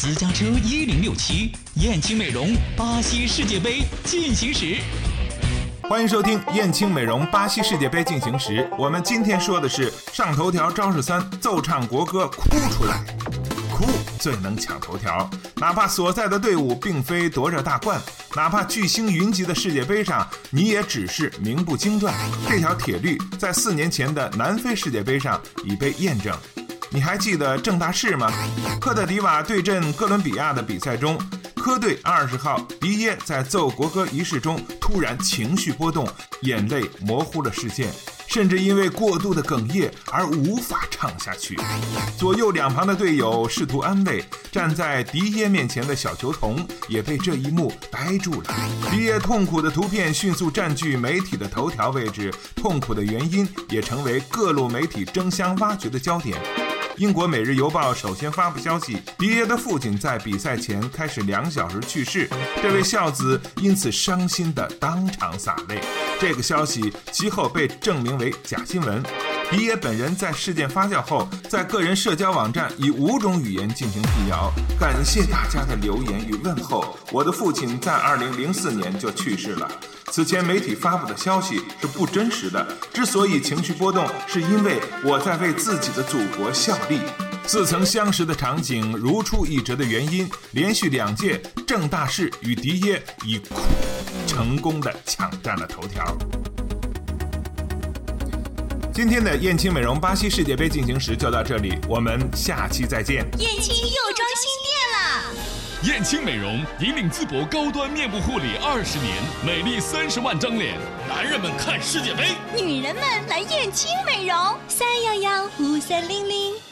私家车一零六七，燕青美容巴西世界杯进行时。欢迎收听燕青美容巴西世界杯进行时。我们今天说的是上头条招式三：奏唱国歌哭出来，哭最能抢头条。哪怕所在的队伍并非夺着大冠，哪怕巨星云集的世界杯上，你也只是名不经传。这条铁律在四年前的南非世界杯上已被验证。你还记得郑大事吗？科特迪瓦对阵哥伦比亚的比赛中，科队二十号迪耶在奏国歌仪式中突然情绪波动，眼泪模糊了视线，甚至因为过度的哽咽而无法唱下去。左右两旁的队友试图安慰，站在迪耶面前的小球童也被这一幕呆住了。迪耶痛苦的图片迅速占据媒体的头条位置，痛苦的原因也成为各路媒体争相挖掘的焦点。英国《每日邮报》首先发布消息，迪耶的父亲在比赛前开始两小时去世，这位孝子因此伤心的当场洒泪。这个消息其后被证明为假新闻。迪耶本人在事件发酵后，在个人社交网站以五种语言进行辟谣，感谢大家的留言与问候。我的父亲在二零零四年就去世了。此前媒体发布的消息是不真实的。之所以情绪波动，是因为我在为自己的祖国效力。似曾相识的场景，如出一辙的原因，连续两届郑大事与迪耶以哭成功的抢占了头条。今天的燕青美容巴西世界杯进行时就到这里，我们下期再见。燕青又装新店了。燕青美容引领淄博高端面部护理二十年，美丽三十万张脸。男人们看世界杯，女人们来燕青美容。三幺幺五三零零。